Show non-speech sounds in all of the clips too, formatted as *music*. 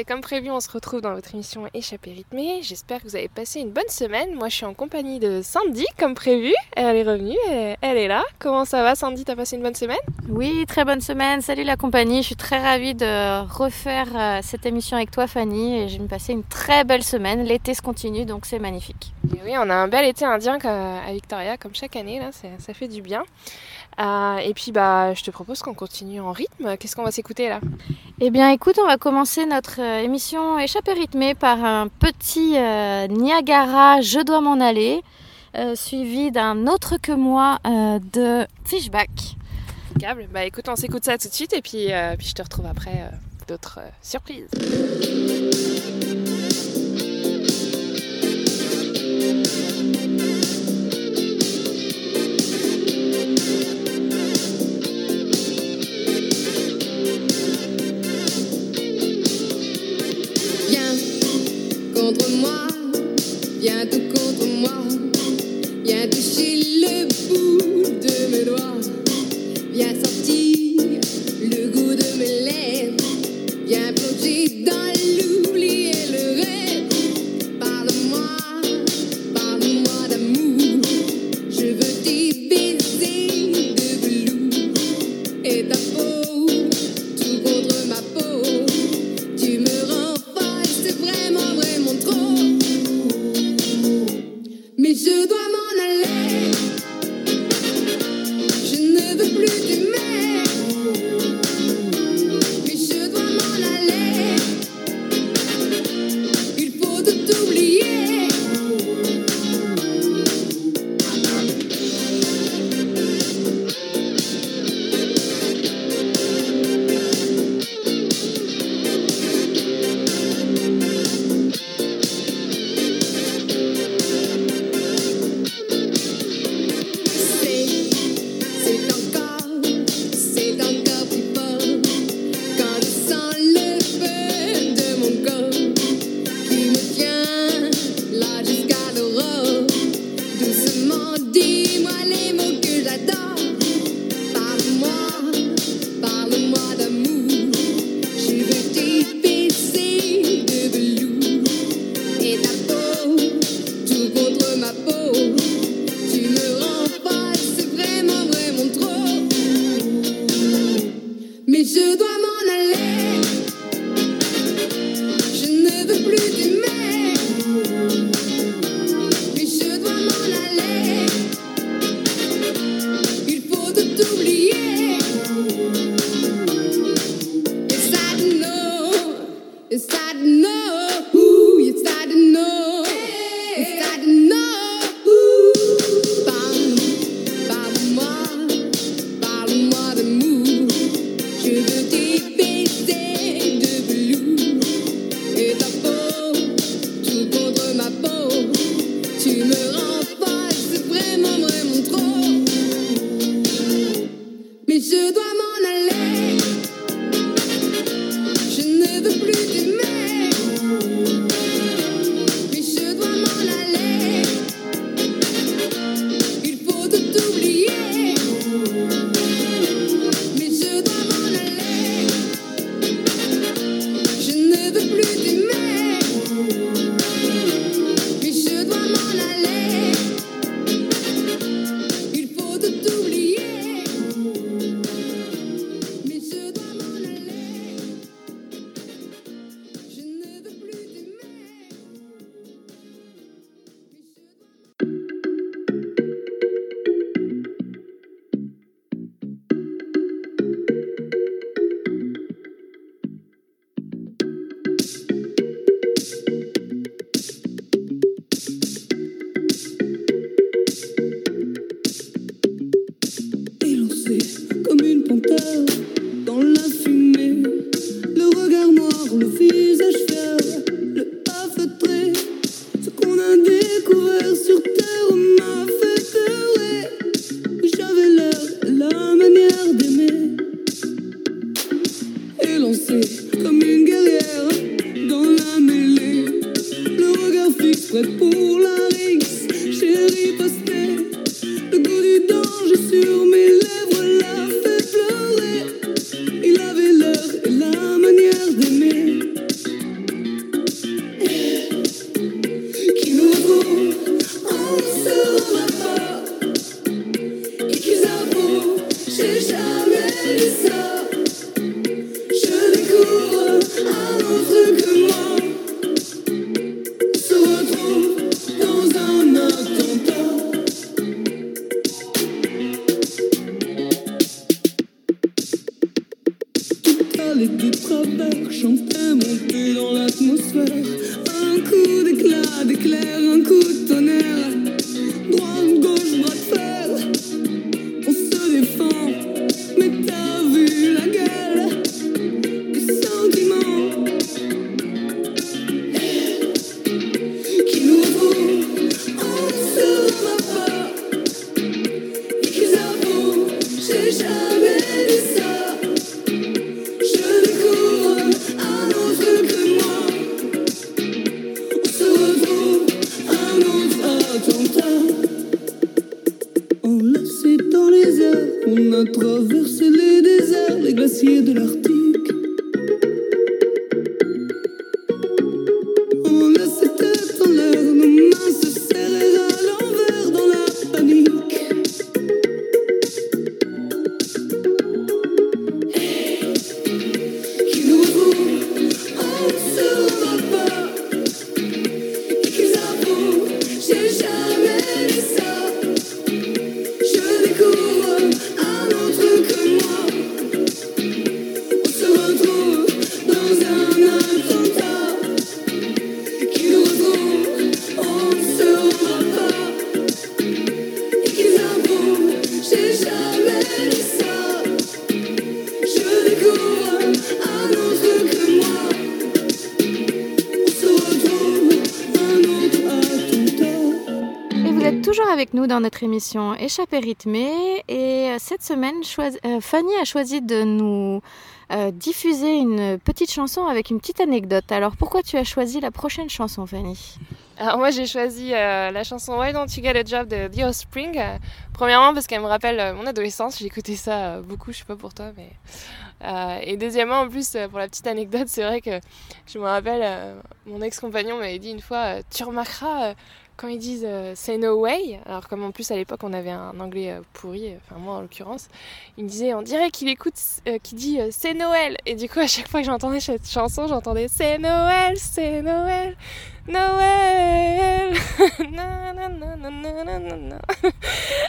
Et comme prévu, on se retrouve dans votre émission Échappée rythmée. J'espère que vous avez passé une bonne semaine. Moi, je suis en compagnie de Sandy, comme prévu. Elle est revenue, elle, est là. Comment ça va, Sandy? T'as passé une bonne semaine? Oui, très bonne semaine. Salut la compagnie. Je suis très ravie de refaire euh, cette émission avec toi, Fanny. Et j'ai passé une très belle semaine. L'été se continue, donc c'est magnifique. oui, on a un bel été indien à Victoria, comme chaque année. Là, ça fait du bien. Euh, et puis, bah, je te propose qu'on continue en rythme. Qu'est-ce qu'on va s'écouter là? Eh bien, écoute, on va commencer notre euh, émission échappée rythmée par un petit euh, Niagara Je dois m'en aller, suivi d'un autre que moi de Fishback. Câble. Bah, écoute, on s'écoute ça tout de suite et puis, puis je te retrouve après d'autres surprises. Contre moi, viens tout contre moi, viens toucher le bout de mes doigts, viens sentir le goût de mes lèvres, viens plonger dans nous dans notre émission Échappée rythmée. Et euh, cette semaine, euh, Fanny a choisi de nous euh, diffuser une petite chanson avec une petite anecdote. Alors pourquoi tu as choisi la prochaine chanson, Fanny? Alors moi j'ai choisi la chanson Why Don't You Get a Job de The Offspring. euh, premièrement parce qu'elle me rappelle mon adolescence, j'écoutais ça euh, beaucoup, je sais pas pour toi, mais et deuxièmement en plus pour la petite anecdote, c'est vrai que je me rappelle mon ex-compagnon m'avait dit une fois, tu remarqueras quand ils disent euh, say no way, alors comme en plus à l'époque on avait un anglais euh, pourri, euh, enfin moi en l'occurrence, il me disait on dirait qu'il écoute, euh, qu'il dit c'est Noël, et du coup à chaque fois que j'entendais cette chanson, j'entendais c'est Noël, c'est Noël. Noël Na.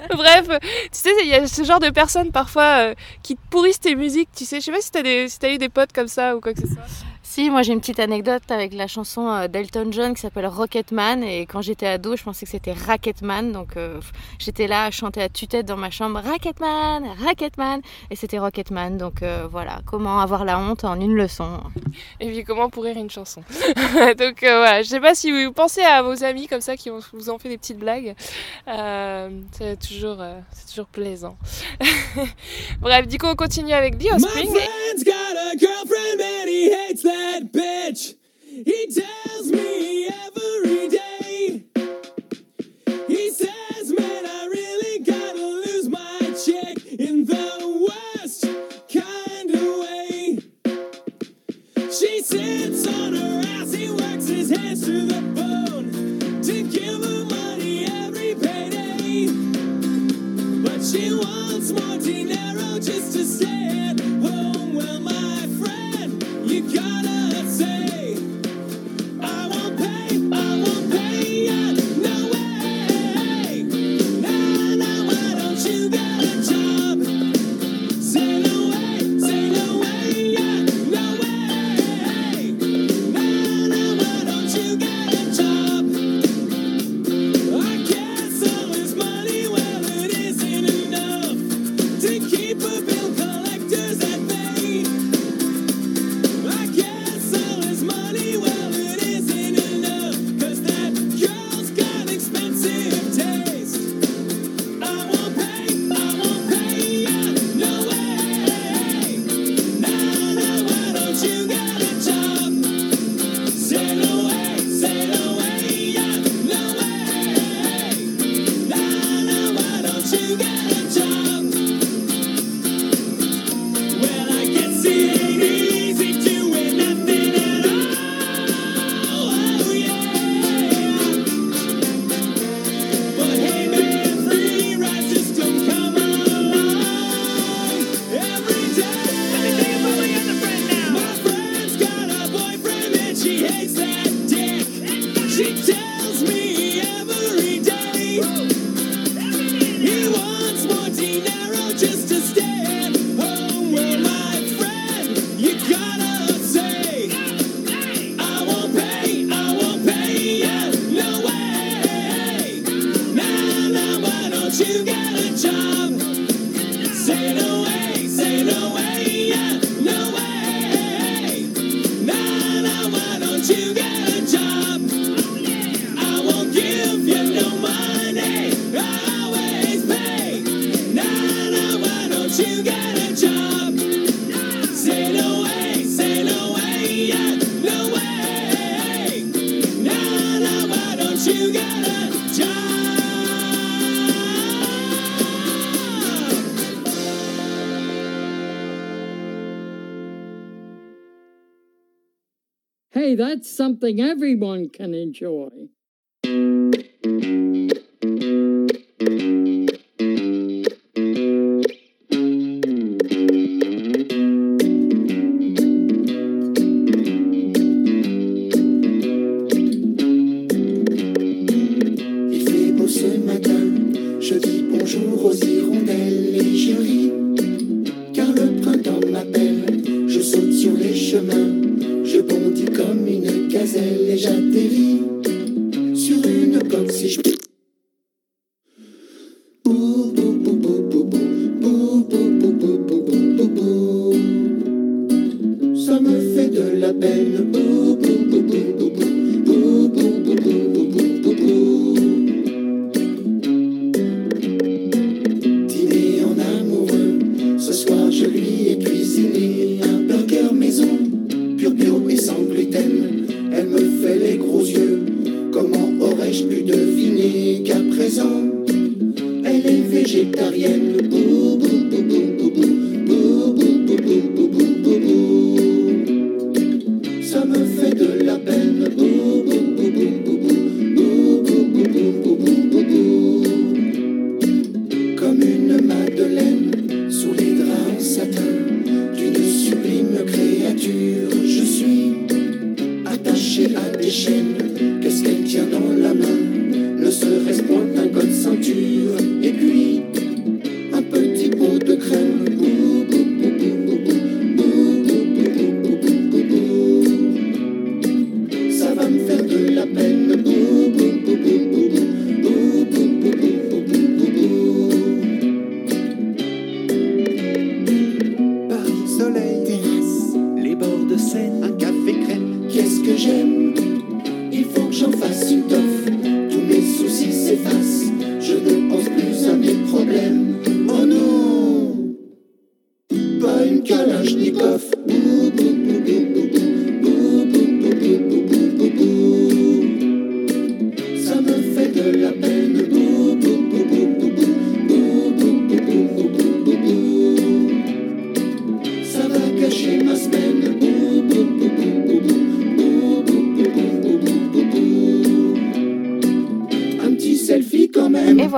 Bref, tu sais, il y a ce genre de personnes parfois qui pourrissent tes musiques, tu sais. Je sais pas si t'as si eu des potes comme ça ou quoi que ce soit. Si, moi j'ai une petite anecdote avec la chanson euh, d'Elton John qui s'appelle Rocketman. Et quand j'étais ado, je pensais que c'était Racketman. Donc euh, j'étais là à chanter à tue-tête dans ma chambre Racketman, Racketman. Et c'était Rocketman. Donc euh, voilà, comment avoir la honte en une leçon? Et puis comment pourrir une chanson? *laughs* Donc euh, voilà, je sais pas si vous pensez à vos amis comme ça qui vous- vous ont fait des petites blagues. Euh, c'est toujours, euh, c'est toujours plaisant. *laughs* Bref, du coup on continue avec The My Offspring. friend's got a girlfriend and he hates that bitch. He tells me every day. He says, man, I really gotta lose my chick in the worst kind of way. She sits on her ass, he works his hands to the bone to give her money every payday. But she wants more dinero just to stay don't you get a job? That's something everyone can enjoy.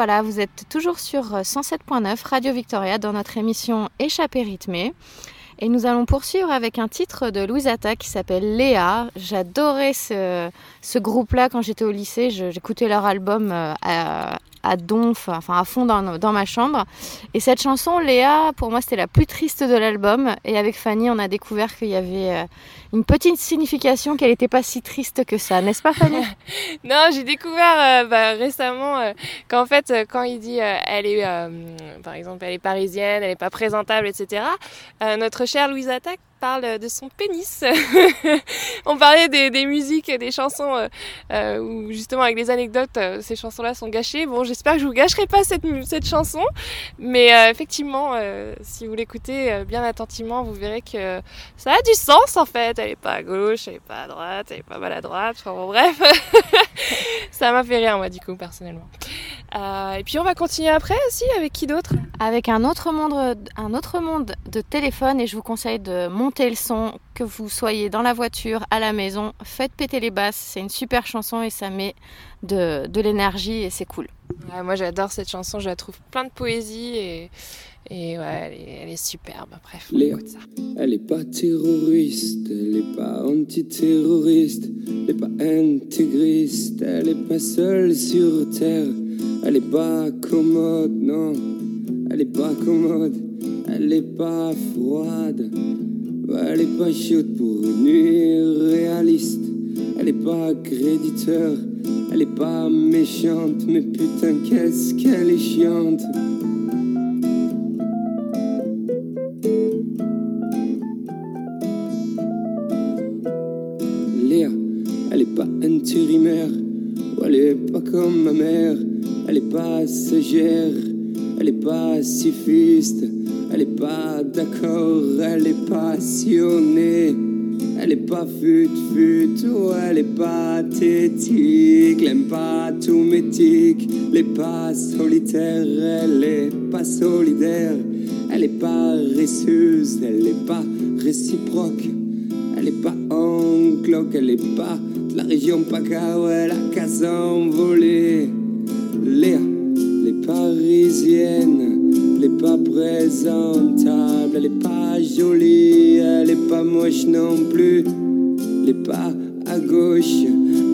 voilà, vous êtes toujours sur euh, 107.9 Radio Victoria dans notre émission Échappée rythmé Et nous allons poursuivre avec un titre de Louise Atta qui s'appelle Léa. J'adorais ce, ce groupe-là quand j'étais au lycée. J'écoutais leur album euh, à, à donf, enfin à fond dans, ma chambre. Et cette chanson, Léa, pour moi, c'était la plus triste de l'album. Et avec Fanny, on a découvert qu'il y avait euh, une petite signification qu'elle n'était pas si triste que ça, n'est-ce pas Fanny *laughs* Non, j'ai découvert euh, bah, récemment euh, qu'en fait, quand il dit elle est, par exemple, elle est parisienne, elle n'est pas présentable, etc., notre chère Louise Attaque parle de son pénis. *laughs* on parlait des, musiques, des chansons euh, euh, où justement avec des anecdotes, euh, ces chansons-là sont gâchées. Bon, j'espère que je vous gâcherai pas cette, chanson, mais effectivement, si vous l'écoutez bien attentivement, vous verrez que ça a du sens en fait. Elle est pas à gauche, elle est pas à droite, elle est pas maladroite. Enfin bon, bref, *laughs* ça m'a fait rire moi du coup personnellement. Et puis on va continuer après aussi avec qui d'autre? Avec un autre monde, un autre monde de téléphone et je vous conseille de monter montez le son, que vous soyez dans la voiture, à la maison, faites péter les basses, c'est une super chanson et ça met de, l'énergie et c'est cool. Moi j'adore cette chanson, je la trouve plein de poésie et, ouais, elle, est, superbe. Bref. Elle est pas terroriste, elle est pas antiterroriste, elle est pas intégriste, elle est pas seule sur terre, elle est pas commode, non, elle est pas commode, elle est pas froide elle est pas chaude pour une nuit réaliste, elle est pas créditeur, elle est pas méchante, mais putain qu'est-ce qu'elle est chiante. Léa, elle est pas intérimaire, elle est pas comme ma mère, elle est pas sagère, elle est pas elle est pas d'accord, elle est passionnée, elle est pas fut fut, ou elle est pas tétique, elle aime pas tout métique, elle est pas solitaire, elle est pas solidaire, elle est pas récieuse, elle est pas réciproque. Elle est pas en cloque, elle est pas de la région PACA, ouais, la casse envolée. Léa, les parisienne, elle est pas présentable, elle est pas jolie, elle est pas moche non plus. Elle est pas à gauche,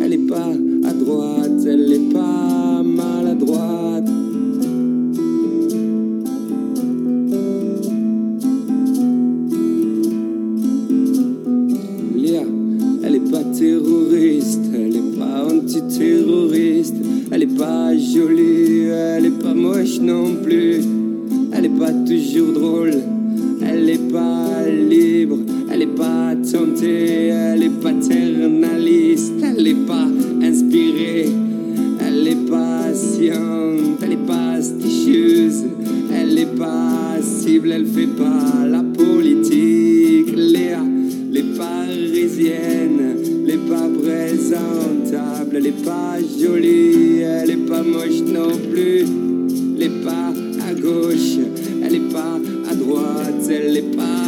elle est pas à droite, elle est pas elle est pas jolie, elle est pas moche non plus, elle est pas à gauche, elle est pas à droite, elle est pas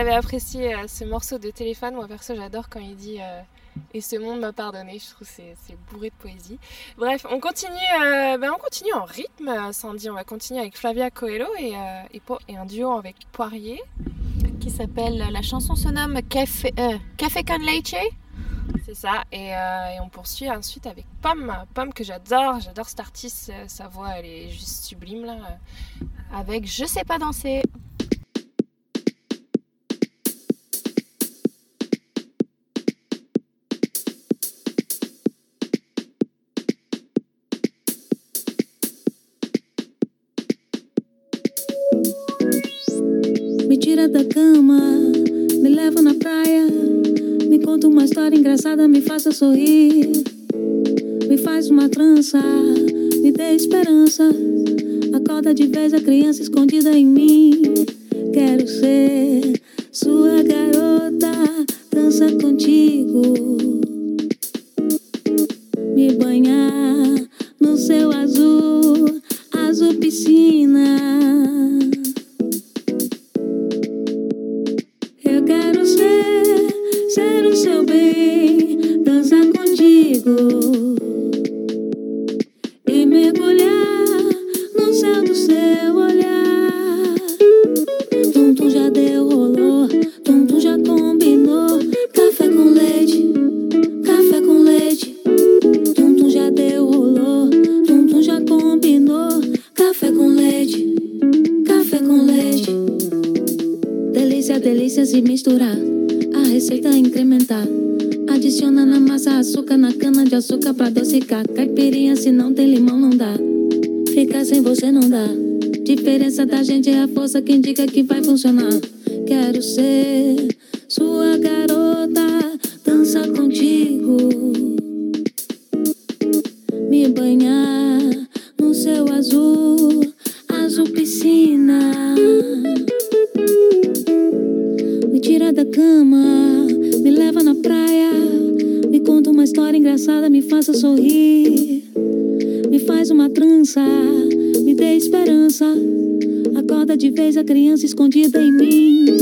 avez apprécié euh, ce morceau de téléphone. Moi perso j'adore quand il dit euh, et ce monde m'a pardonné. Je trouve c'est c'est bourré de poésie. Bref, on continue, euh, ben, on continue en rythme, Sandy. On va continuer avec Flavia Coelho et, un duo avec Poirier. Qui s'appelle, la chanson se nomme Café, euh, con leche. C'est ça. Et, on poursuit ensuite avec Pomme. Pomme que j'adore. J'adore cet artiste. Sa voix elle est juste sublime là. Avec Je sais pas danser. Tira da cama, me leva na praia. Me conta uma história engraçada, me faça sorrir. Me faz uma trança, me dê esperança. Acorda de vez a criança escondida em mim. Quero ser sua garota, dança contigo. Diferença da gente é a força que indica que vai funcionar. Quero ser sua garota, dança contigo. Me banhar no céu azul, azul piscina. Me tira da cama, me leva na praia. Me conta uma história engraçada, me faça sorrir. Me faz uma trança, me dê esperança. Acorda de vez a criança escondida em mim.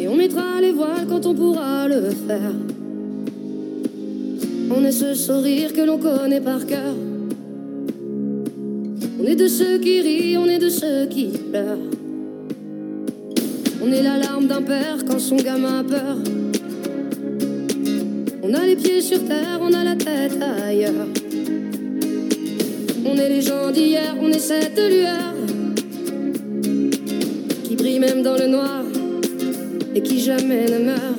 Et on mettra les voiles quand on pourra le faire. On est ce sourire que l'on connaît par cœur. On est de ceux qui rient, on est de ceux qui pleurent. On est la larme d'un père quand son gamin a peur. On a les pieds sur terre, on a la tête ailleurs. On est les gens d'hier, on est cette lueur même dans le noir et qui jamais ne meurt.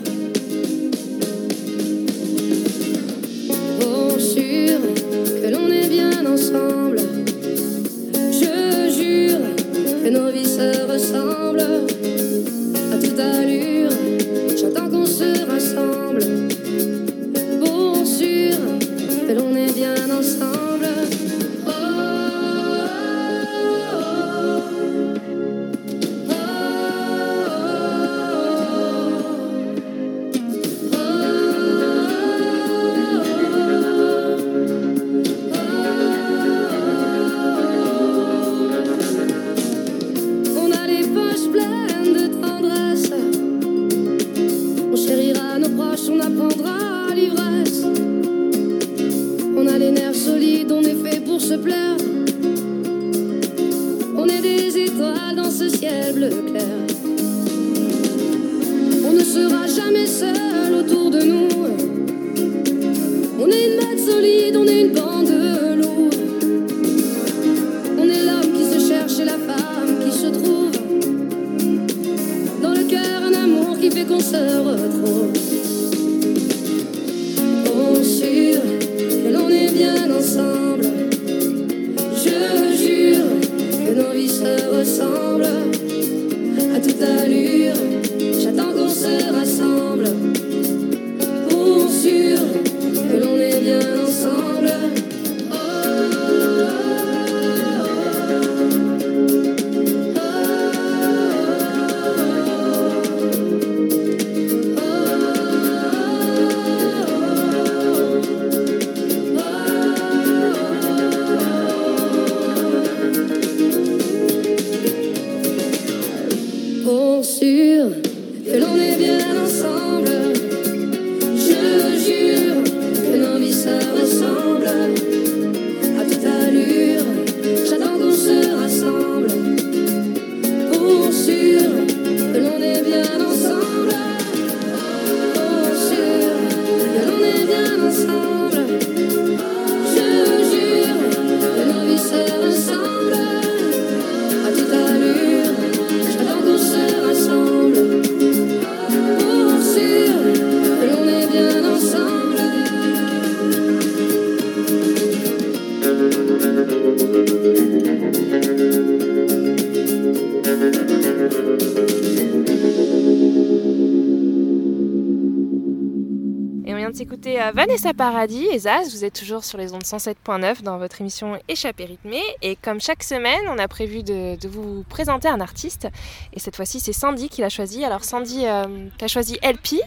Vanessa Paradis et Zaz, vous êtes toujours sur les ondes 107.9 dans votre émission Échappée rythmée. Et comme chaque semaine, on a prévu de, vous présenter un artiste. Et cette fois-ci, c'est Sandy qui l'a choisi. Alors Sandy, euh, choisi LP.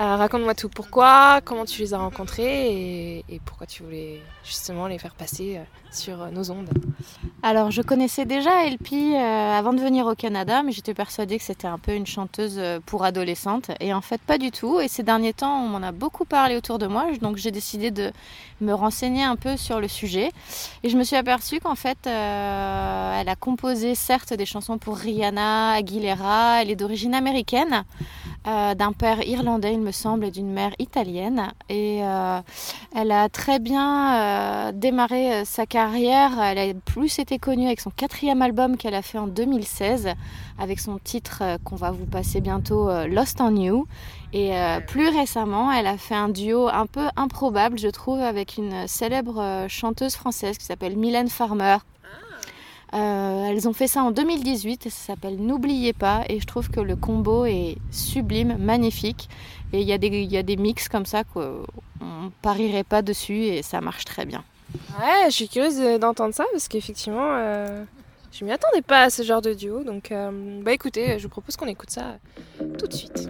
Euh, Raconte-moi tout. Pourquoi Comment tu les as rencontrés et, pourquoi tu voulais justement les faire passer euh, sur euh, nos ondes? Alors, je connaissais déjà LP euh, avant de venir au Canada, mais j'étais persuadée que c'était un peu une chanteuse pour adolescentes. Et en fait, pas du tout. Et ces derniers temps, on m'en a beaucoup parlé autour de moi. Donc, j'ai décidé de me renseigner un peu sur le sujet. Et je me suis aperçue qu'en fait, elle a composé certes des chansons pour Rihanna, Aguilera. Elle est d'origine américaine, euh, d'un père irlandais, il me semble, et d'une mère italienne. Et euh, elle a très bien euh, démarré sa carrière. Elle a plus été connue avec son quatrième album qu'elle a fait en 2016, avec son titre qu'on va vous passer bientôt, Lost on You. Et plus récemment, elle a fait un duo un peu improbable, je trouve, avec une célèbre chanteuse française qui s'appelle Mylène Farmer. Euh, elles ont fait ça en 2018 et ça s'appelle N'oubliez pas et je trouve que le combo est sublime, magnifique et il y, a des- mix comme ça qu'on parierait pas dessus et ça marche très bien. Ouais, je suis curieuse de- d'entendre ça parce qu'effectivement, euh, je m'y attendais pas à ce genre de duo. Donc, euh, bah écoutez, je vous propose qu'on écoute ça tout de suite.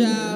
Georgia.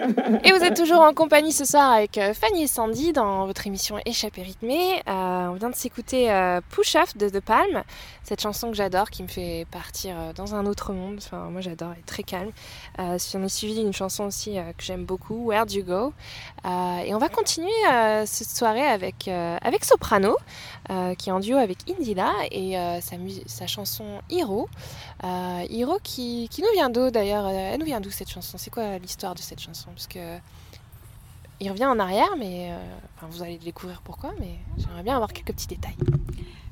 *laughs* Et vous êtes toujours en compagnie ce soir avec euh, Fanny et Sandy dans votre émission Échappée rythmée. Euh, on vient de s'écouter euh, Push Off de The Palm, cette chanson que j'adore qui me fait partir euh, dans un autre monde. Enfin, moi j'adore, elle est très calme. Euh, on est suivi d'une chanson aussi que j'aime beaucoup, Where'd You Go? Et on va continuer cette soirée avec, avec Soprano, euh, qui est en duo avec Indila et euh, sa, chanson Hero. Euh, Hero qui, qui nous vient d'où d'ailleurs Euh, Elle nous vient d'où cette chanson? C'est quoi l'histoire de cette chanson? Parce que il revient en arrière, mais euh, vous allez découvrir pourquoi, mais j'aimerais bien avoir quelques petits détails.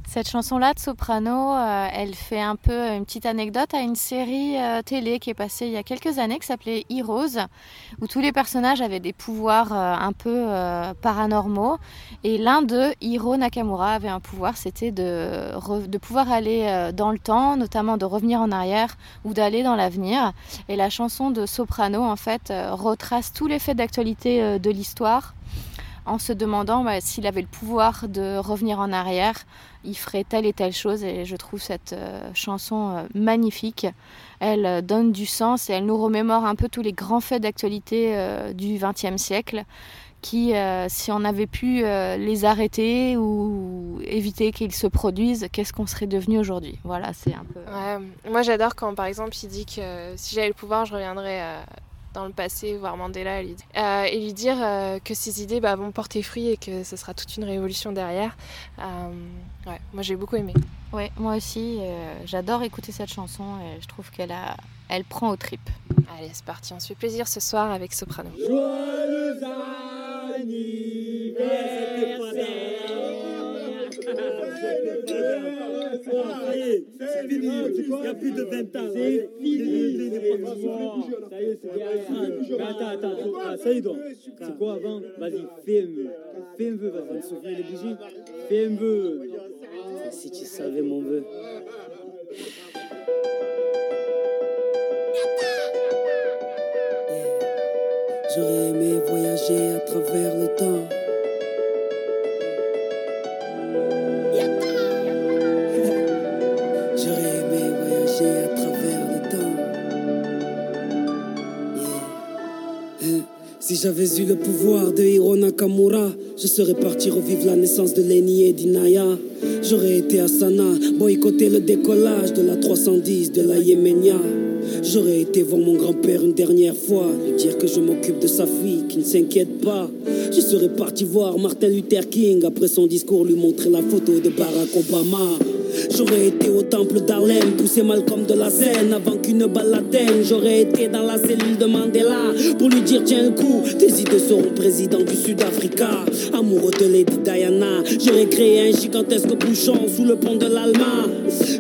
Cette chanson-là de Soprano, euh, elle fait un peu une petite anecdote à une série euh, télé qui est passée il y a quelques années qui s'appelait Heroes, où tous les personnages avaient des pouvoirs euh, un peu paranormaux. Et l'un d'eux, Hiro Nakamura, avait un pouvoir, c'était de, de pouvoir aller dans le temps, notamment de revenir en arrière ou d'aller dans l'avenir. Et la chanson de Soprano, en fait, retrace tous les faits d'actualité de l'histoire en se demandant bah, s'il avait le pouvoir de revenir en arrière, il ferait telle et telle chose. Et je trouve cette euh, chanson euh, magnifique. Elle euh, donne du sens et elle nous remémore un peu tous les grands faits d'actualité du XXe siècle qui, si on avait pu les arrêter ou éviter qu'ils se produisent, qu'est-ce qu'on serait devenu aujourd'hui? Voilà, c'est un peu... Moi j'adore quand par exemple il dit que si j'avais le pouvoir, je reviendrais dans le passé voir Mandela et lui, euh, et lui dire euh, que ses idées bah, vont porter fruit et que ce sera toute une révolution derrière. Euh, ouais, moi j'ai beaucoup aimé. Ouais, moi aussi, euh, j'adore écouter cette chanson et je trouve qu'elle a... elle prend aux tripes. Allez, c'est parti, on se fait plaisir ce soir avec Soprano. Joyeux anniversaire C'est fini, il n'y a plus de 20 ans. C'est fini. Ça y est, c'est derrière. Attends, attends, ah, ça y est donc. C'est quoi avant? Vas-y, fais un vœu. Fais un vœu, vas-y, les bougies. Fais un vœu. Si tu savais mon vœu. J'aurais aimé voyager à travers le temps. J'avais eu le pouvoir de Hiro Nakamura, je serais parti revivre la naissance de Lenny et d'Inaya. J'aurais été à Sana, boycotter le décollage de la 310 de la Yéménia. J'aurais été voir mon grand-père une dernière fois, lui dire que je m'occupe de sa fille, qui ne s'inquiète pas. Je serais parti voir Martin Luther King après son discours lui montrer la photo de Barack Obama. Au temple d'Harlem, poussé Malcolm de la scène avant qu'une balle l'atteigne. J'aurais été dans la cellule de Mandela pour lui dire tiens le coup, tes idées seront président du Sud-Africa. Amoureux de Lady Diana, j'aurais créé un gigantesque bouchon sous le pont de l'Alma.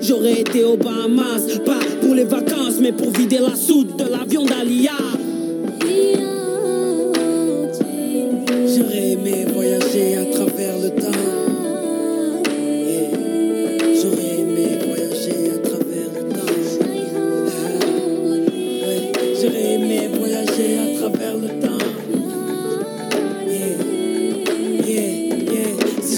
J'aurais été aux Bahamas, pas pour les vacances, mais pour vider la soude de l'avion d'Alia. J'aurais aimé voyager à travers le temps.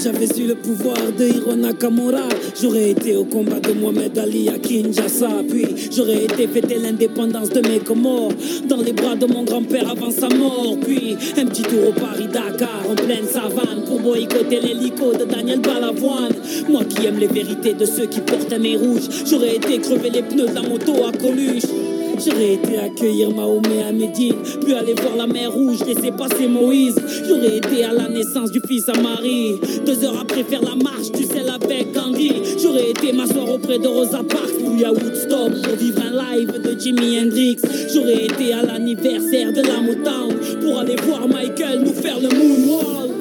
J'avais eu le pouvoir de Hiro Nakamura, j'aurais été au combat de Mohamed Ali à Kinshasa. Puis j'aurais été fêter l'indépendance de mes Comores dans les bras de mon grand-père avant sa mort. Puis un petit tour au Paris-Dakar en pleine savane pour boycotter l'hélico de Daniel Balavoine. Moi qui aime les vérités de ceux qui portent un nez rouge, j'aurais été crever les pneus de la moto à Coluche. J'aurais été accueillir Mahomet à Médine, puis aller voir la mer rouge, laisser passer Moïse. J'aurais été à la naissance du fils à Marie. Deux heures après faire la marche du sel avec Gandhi. J'aurais été m'asseoir auprès de Rosa Parks, puis à Woodstock pour vivre un live de Jimi Hendrix. J'aurais été à l'anniversaire de la Motown pour aller voir Michael nous faire le moonwalk.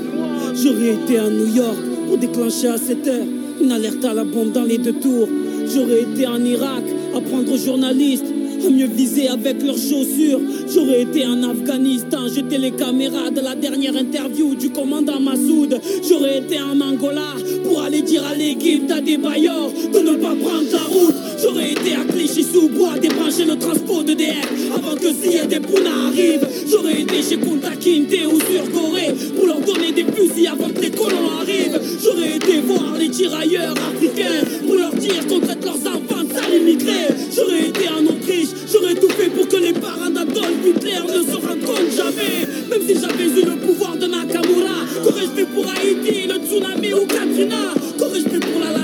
J'aurais été à New York pour déclencher à 7 heures une alerte à la bombe dans les deux tours. J'aurais été en Irak apprendre aux journalistes à mieux viser avec leurs chaussures. J'aurais été en Afghanistan, jeter les caméras de la dernière interview du commandant Massoud. J'aurais été en Angola pour aller dire à l'équipe d'Adebayor de ne pas prendre la route. J'aurais été à Clichy-sous-Bois débrancher le transport de DF avant que Zia des Pouna arrive. J'aurais été chez Kunta Kinte ou sur Corée pour leur donner des fusils avant que les colons arrivent. J'aurais été voir les tirailleurs africains pour leur dire qu'on traite leurs enfants de sales immigrés. J'aurais été en Autriche, j'aurais tout fait pour que les parents d'Adolf Hitler ne se rendent compte jamais. Même si j'avais eu le pouvoir de Nakamura, qu'aurais-je fait pour Haïti, le tsunami ou Katrina? Qu'aurais-je fait pour l'Alaska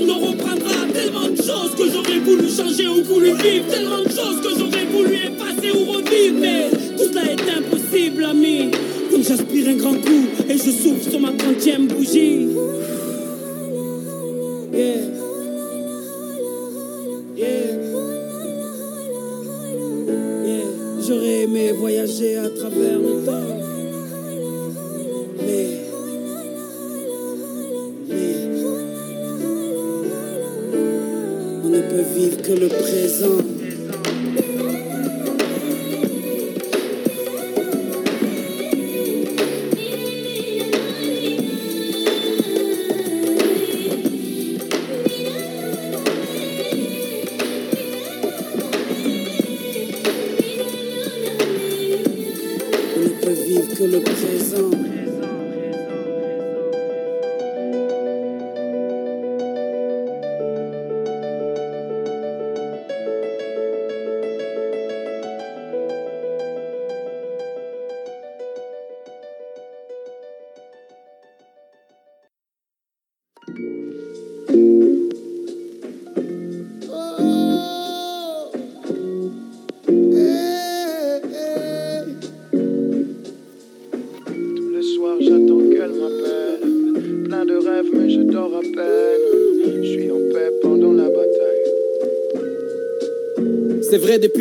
nature nous reprendra. Tellement de choses que j'aurais voulu changer ou voulu vivre, tellement de choses que j'aurais voulu effacer ou revivre. Mais tout cela est impossible, ami. Comme j'aspire un grand coup et je souffle sur ma 30 bougie. J'aurais aimé voyager à travers le temps. Que le présent.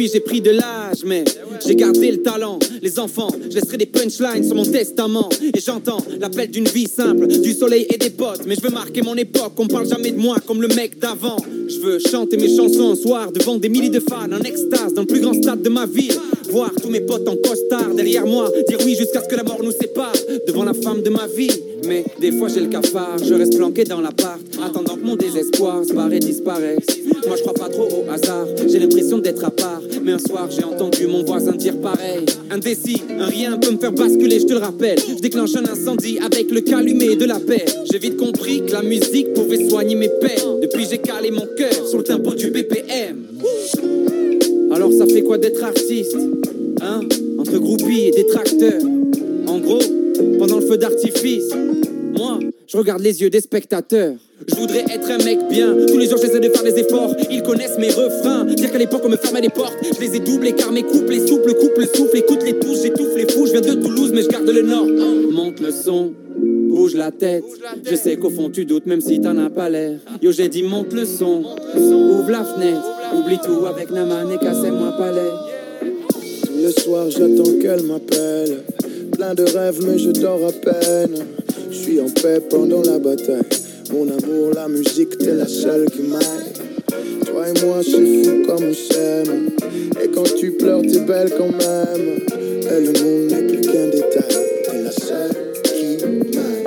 J'ai pris de l'âge, mais j'ai gardé le talent. Les enfants, je laisserai des punchlines sur mon testament. Et j'entends l'appel d'une vie simple, du soleil et des potes. Mais je veux marquer mon époque, on parle jamais de moi comme le mec d'avant. Je veux chanter mes chansons un soir devant des milliers de fans en extase dans le plus grand stade de ma ville. Voir tous mes potes en costard derrière moi, dire oui jusqu'à ce que la mort nous sépare. Devant la femme de ma vie, mais des fois j'ai le cafard, je reste planqué dans l'appart, attendant que mon désespoir se barre et disparaisse. Moi je crois pas trop au hasard, j'ai l'impression d'être à part. Mais un soir j'ai entendu mon voisin dire pareil. Indécis, un rien peut me faire basculer, je te le rappelle. Je déclenche un incendie avec le calumet de la paix. J'ai vite compris que la musique pouvait soigner mes peines. Depuis j'ai calé mon cœur sur le tempo du BPM. Alors ça fait quoi d'être artiste Hein Entre groupies et détracteurs? En gros, pendant le feu d'artifice, moi, Je regarde les yeux des spectateurs. Je voudrais être un mec bien. Tous les jours, j'essaie de faire des efforts. Ils connaissent mes refrains. Dire qu'à l'époque, on me fermait les portes. Je les ai doublés car mes couples, les souples, couple, souffle. Écoute les touches, j'étouffe les fous. Je viens de Toulouse, mais je garde le nord. Monte le son. Bouge la tête. Je sais qu'au fond tu doutes, même si t'en as pas l'air. Yo, j'ai dit monte le son. Ouvre la fenêtre. Oublie tout avec Naman et cassez-moi palais. Tous les soirs j'attends qu'elle m'appelle. Plein de rêves mais je dors à peine. Je suis en paix pendant la bataille. Mon amour, la musique, t'es la seule qui m'aille. Toi et moi c'est fou comme on s'aime. Et quand tu pleures t'es belle quand même. Et le monde n'est plus qu'un détail. T'es la seule qui m'aille.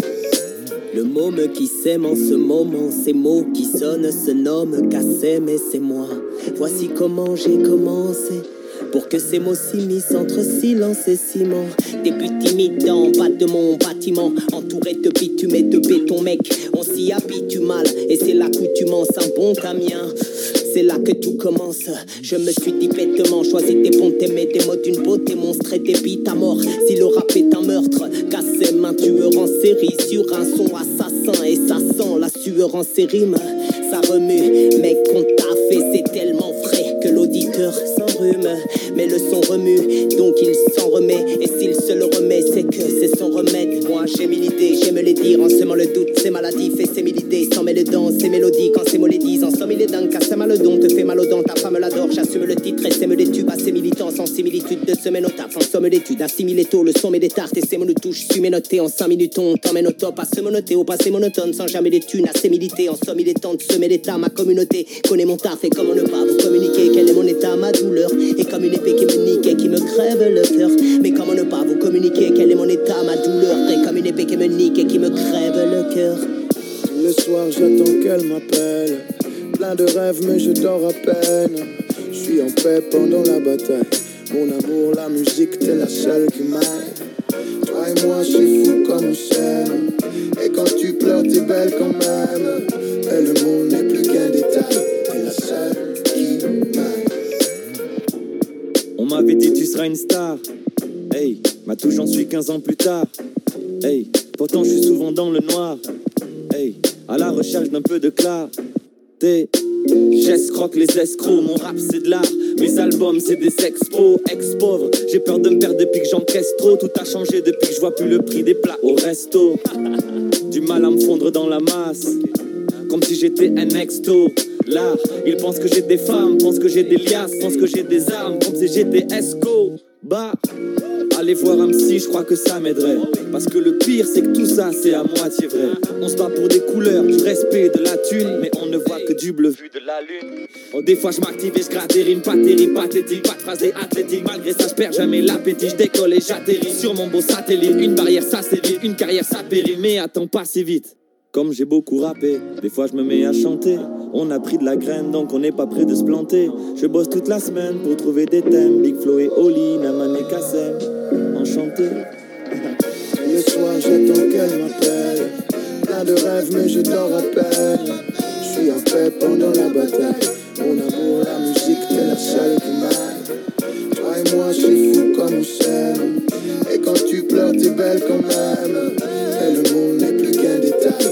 Le môme qui s'aime en ce moment, ces mots qui sonnent se nomment Cassé, mais c'est moi. Voici comment j'ai commencé. Pour que ces mots s'immiscent entre silence et ciment. Début timide en bas de mon bâtiment, entouré de bitume et de béton, mec. On s'y habitue mal, et c'est l'accoutumance, un bon camion. C'est là que tout commence. Je me suis dit bêtement, choisi des bons thèmes des mots d'une beauté monstre et des beats à mort. Si le rap est un meurtre, cassé un tueur en série sur un son assassin et ça sent la sueur en ses rimes. Ça remue, mec, t'a fait, c'est tellement frais que l'auditeur s'enrhume. Mais le son remue, donc il s'en remet. Et s'il se le remède. Moi j'ai mille idées, j'aime les dire en semant le doute, c'est maladif et c'est mille idées. Sans mêler dans ces mélodies, quand ces mots les disent, en somme il est dingue, car ça mal don, te fait mal aux dents, ta femme l'adore. J'assume le titre et sème les tubes, assez militant, sans similitude de semaine au taf. En somme d'études, assimilé tôt, le son met des tartes et c'est mon touche, suis noté en 5 minutes, on t'emmène au top, à se monoter, au passé monotone, sans jamais des thunes, assez milité. En somme il est temps de semer l'état, ma communauté connaît mon taf et comment ne pas vous communiquer, quel est mon état, ma douleur. Et comme une épée qui me nique et qui me crève le cœur. Mais comment ne pas vous communiquer, quel est mon état, ma douleur. Et comme une épée qui me nique et qui me crève le cœur. Tous les soirs j'attends qu'elle m'appelle. Plein de rêves mais je dors à peine. Je suis en paix pendant la bataille. Mon amour, la musique, t'es la seule qui m'aille. Toi et moi c'est fou comme on s'aime. Et quand tu pleures t'es belle quand même. Et le monde n'est plus qu'un détail. T'es la seule qui m'aille. On m'avait dit tu seras une star. Hey, ma touche j'en suis 15 ans plus tard. Pourtant je suis souvent dans le noir. Hey, à la recherche d'un peu de clarté. J'escroque les escrocs, mon rap c'est de l'art. Mes albums c'est des expos, ex-pauvre. J'ai peur de me perdre depuis que j'encaisse trop. Tout a changé depuis que je vois plus le prix des plats au resto. Du mal à me fondre dans la masse. Comme si j'étais un exto. Là, ils pensent que j'ai des femmes, pensent que j'ai des liasses, pensent que j'ai des armes, comme si j'étais esco. Bah, allez voir un psy, je crois que ça m'aiderait. Parce que le pire, c'est que tout ça, c'est à moitié vrai. On se bat pour des couleurs, du respect, de la thune, mais on ne voit que du bleu vu de la lune. Oh, des fois, je m'active et je gratte des rimes, pas terribles, pathétiques, pas de phrase athlétique. Malgré ça, je perds jamais l'appétit, je décolle et j'atterris sur mon beau satellite. Une barrière, ça s'évite, une carrière, ça périt, mais attends pas si vite. Comme j'ai beaucoup rappé, des fois je me mets à chanter. On a pris de la graine, donc on n'est pas prêt de se planter. Je bosse toute la semaine pour trouver des thèmes. Big Flo et Oli, Naman et Kassem. Enchanté. Tous les soirs j'attends qu'elle m'appelle. Plein de rêves mais je à peine. Je suis en paix pendant la bataille. Mon amour, la musique, t'es la seule qui m'aille. Toi et moi c'est fou comme on s'aime. Et quand tu pleures t'es belle quand même. Et le monde n'est plus qu'un détail.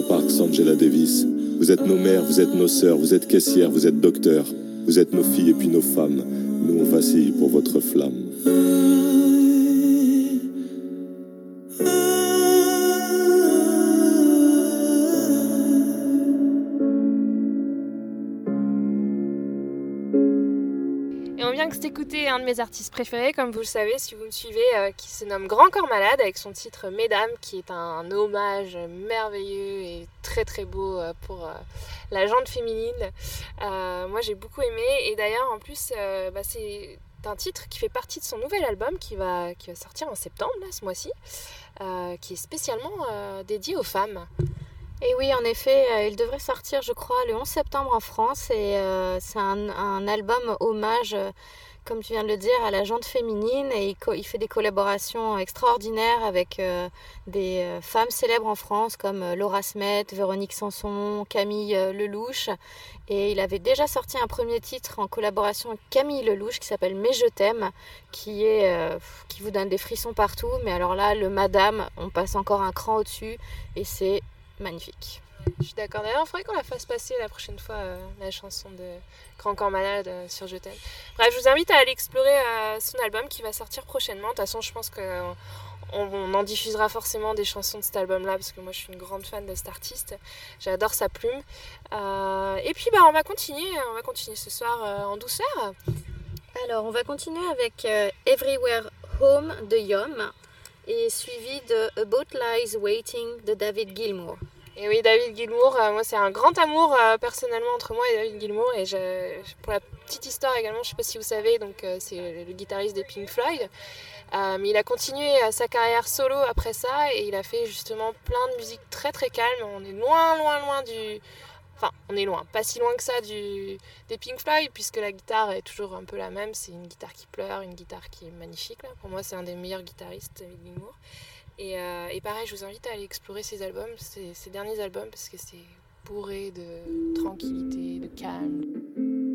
Parks, Angela Davis. Vous êtes nos mères, vous êtes nos sœurs, vous êtes caissières, vous êtes docteurs. Vous êtes nos filles et puis nos femmes. Nous on vacille pour votre flamme. S'écouter un de mes artistes préférés, comme vous le savez, si vous me suivez, euh, qui se nomme Grand Corps Malade, avec son titre Mesdames, qui est un hommage merveilleux et très très beau euh, pour euh, la jante féminine. Moi j'ai beaucoup aimé, et d'ailleurs en plus, bah, c'est un titre qui fait partie de son nouvel album qui va, qui va sortir en septembre, là, ce mois-ci, qui est spécialement dédié aux femmes. Et oui, en effet, il devrait sortir, je crois, le 11 septembre en France. Et c'est un, album hommage, comme tu viens de le dire, à la jante féminine. Et il, fait des collaborations extraordinaires avec euh, des euh, femmes célèbres en France, comme euh, Laura Smet, Véronique Sanson, Camille Lelouch. Et il avait déjà sorti un premier titre en collaboration avec Camille Lelouch qui s'appelle Mais je t'aime, qui, qui vous donne des frissons partout. Mais alors là, le Madame, on passe encore un cran au-dessus. Et c'est magnifique. Je suis d'accord. D'ailleurs, il faudrait qu'on la fasse passer la prochaine fois, euh, la chanson de Grand Corps Malade euh, sur Je t'aime. Bref, je vous invite à aller explorer euh, son album qui va sortir prochainement. De toute façon, je pense qu'on on en diffusera forcément des chansons de cet album-là parce que moi, je suis une grande fan de cet artiste. J'adore sa plume. Et puis, bah, on va continuer. On va continuer ce soir en douceur. Alors, on va continuer avec Everywhere Home de Yom et suivi de About Lies Waiting de David Gilmour. Et oui, David Gilmour, euh, moi c'est un grand amour euh, personnellement entre moi et David Gilmour. Et pour la petite histoire également, je sais pas si vous savez, donc euh, c'est le, guitariste des Pink Floyd. Mais il a continué sa carrière solo après ça et il a fait justement plein de musique très très calme. On est loin, loin, loin du. Enfin, on est loin, pas si loin que ça du, des Pink Floyd, puisque la guitare est toujours un peu la même. C'est une guitare qui pleure, une guitare qui est magnifique. Pour moi, c'est un des meilleurs guitaristes, David Gilmour. Et, euh, et pareil, je vous invite à aller explorer ces albums, derniers albums, parce que c'est bourré de tranquillité, de calme.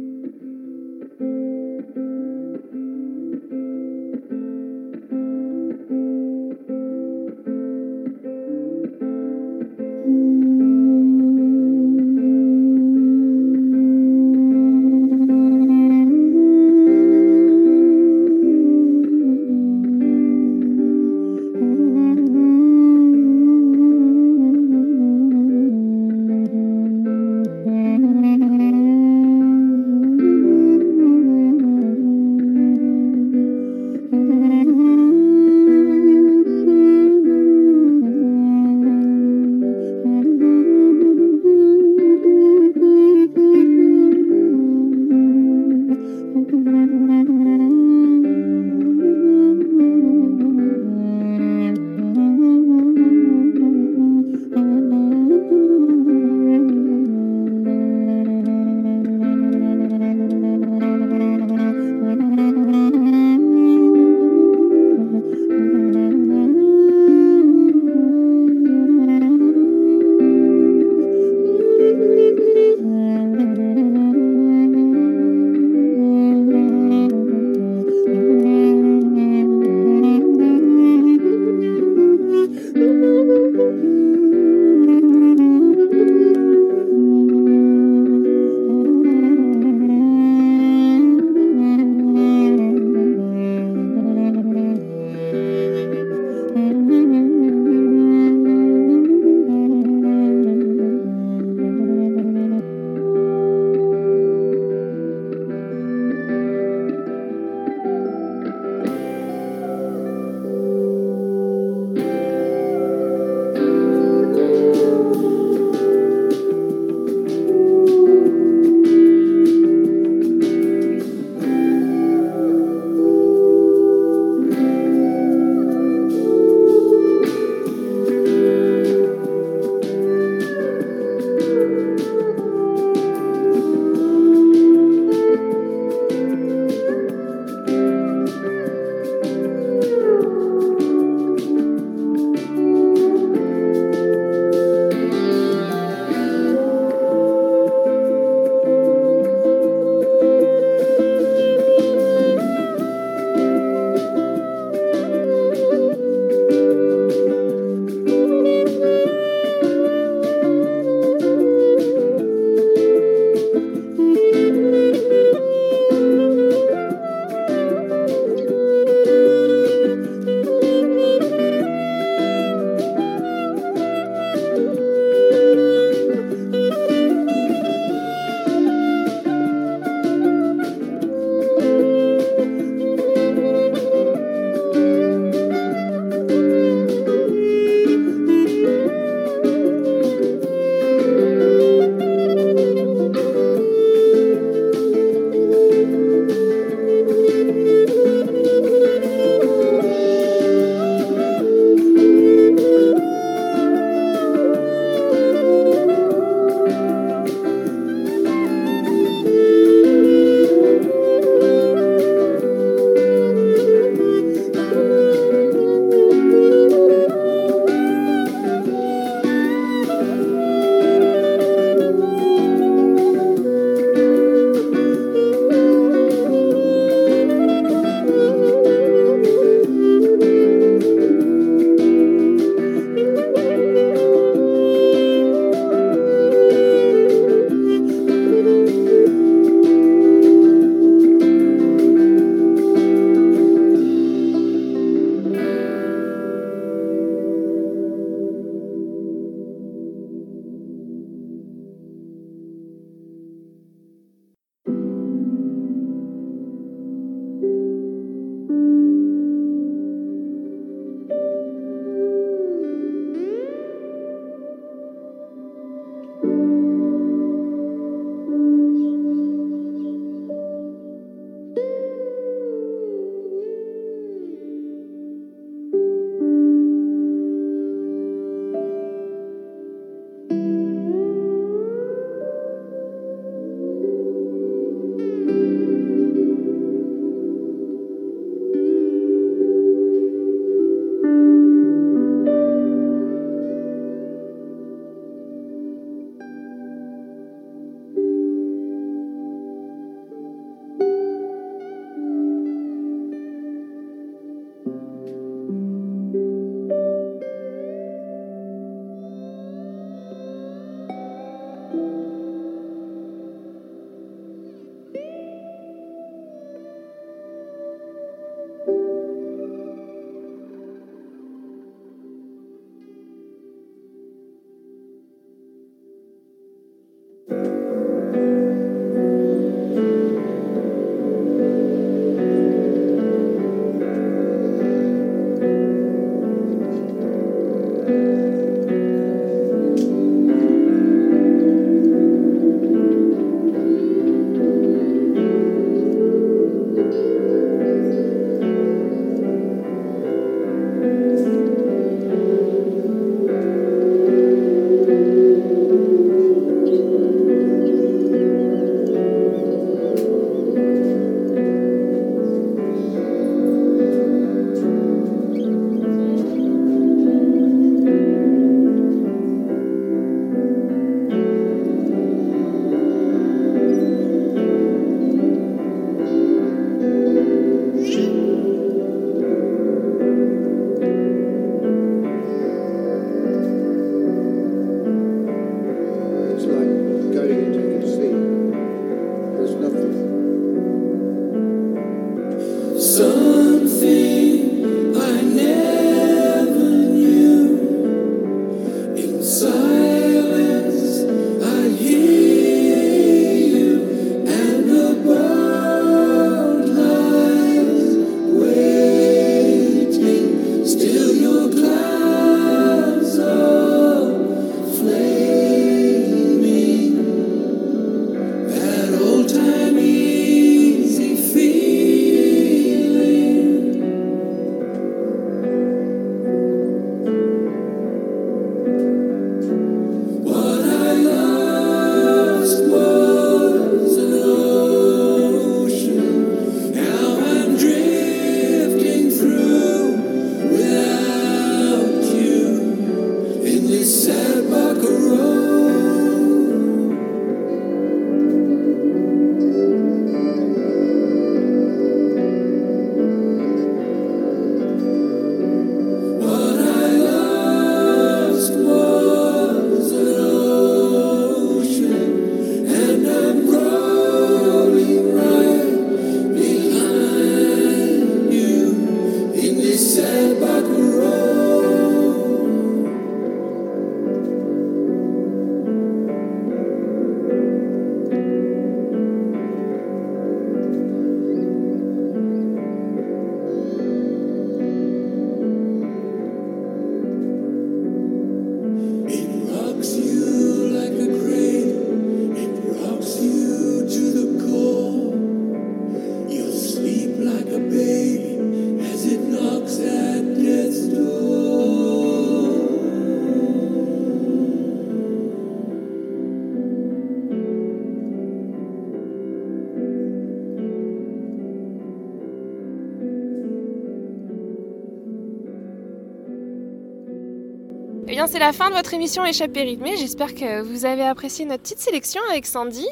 C'est la fin de votre émission Échappée rythmée. J'espère que vous avez apprécié notre petite sélection avec Sandy.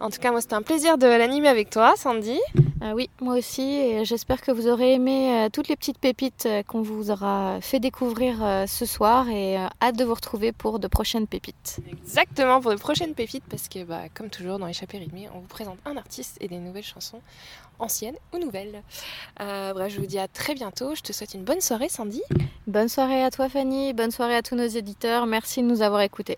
En tout cas, moi, c'était un plaisir de l'animer avec toi, Sandy. Ah oui, moi aussi. Et j'espère que vous aurez aimé euh, toutes les petites pépites euh, qu'on vous aura fait découvrir euh, ce soir et hâte de vous retrouver pour de prochaines pépites. Exactement, pour de prochaines pépites, parce que, bah, comme toujours, dans Échappée rythmée, on vous présente un artiste et des nouvelles chansons, anciennes ou nouvelles. Bref, je vous dis à très bientôt. Je te souhaite une bonne soirée, Sandy. Bonne soirée à toi Fanny, bonne soirée à tous nos éditeurs. Merci de nous avoir écoutés.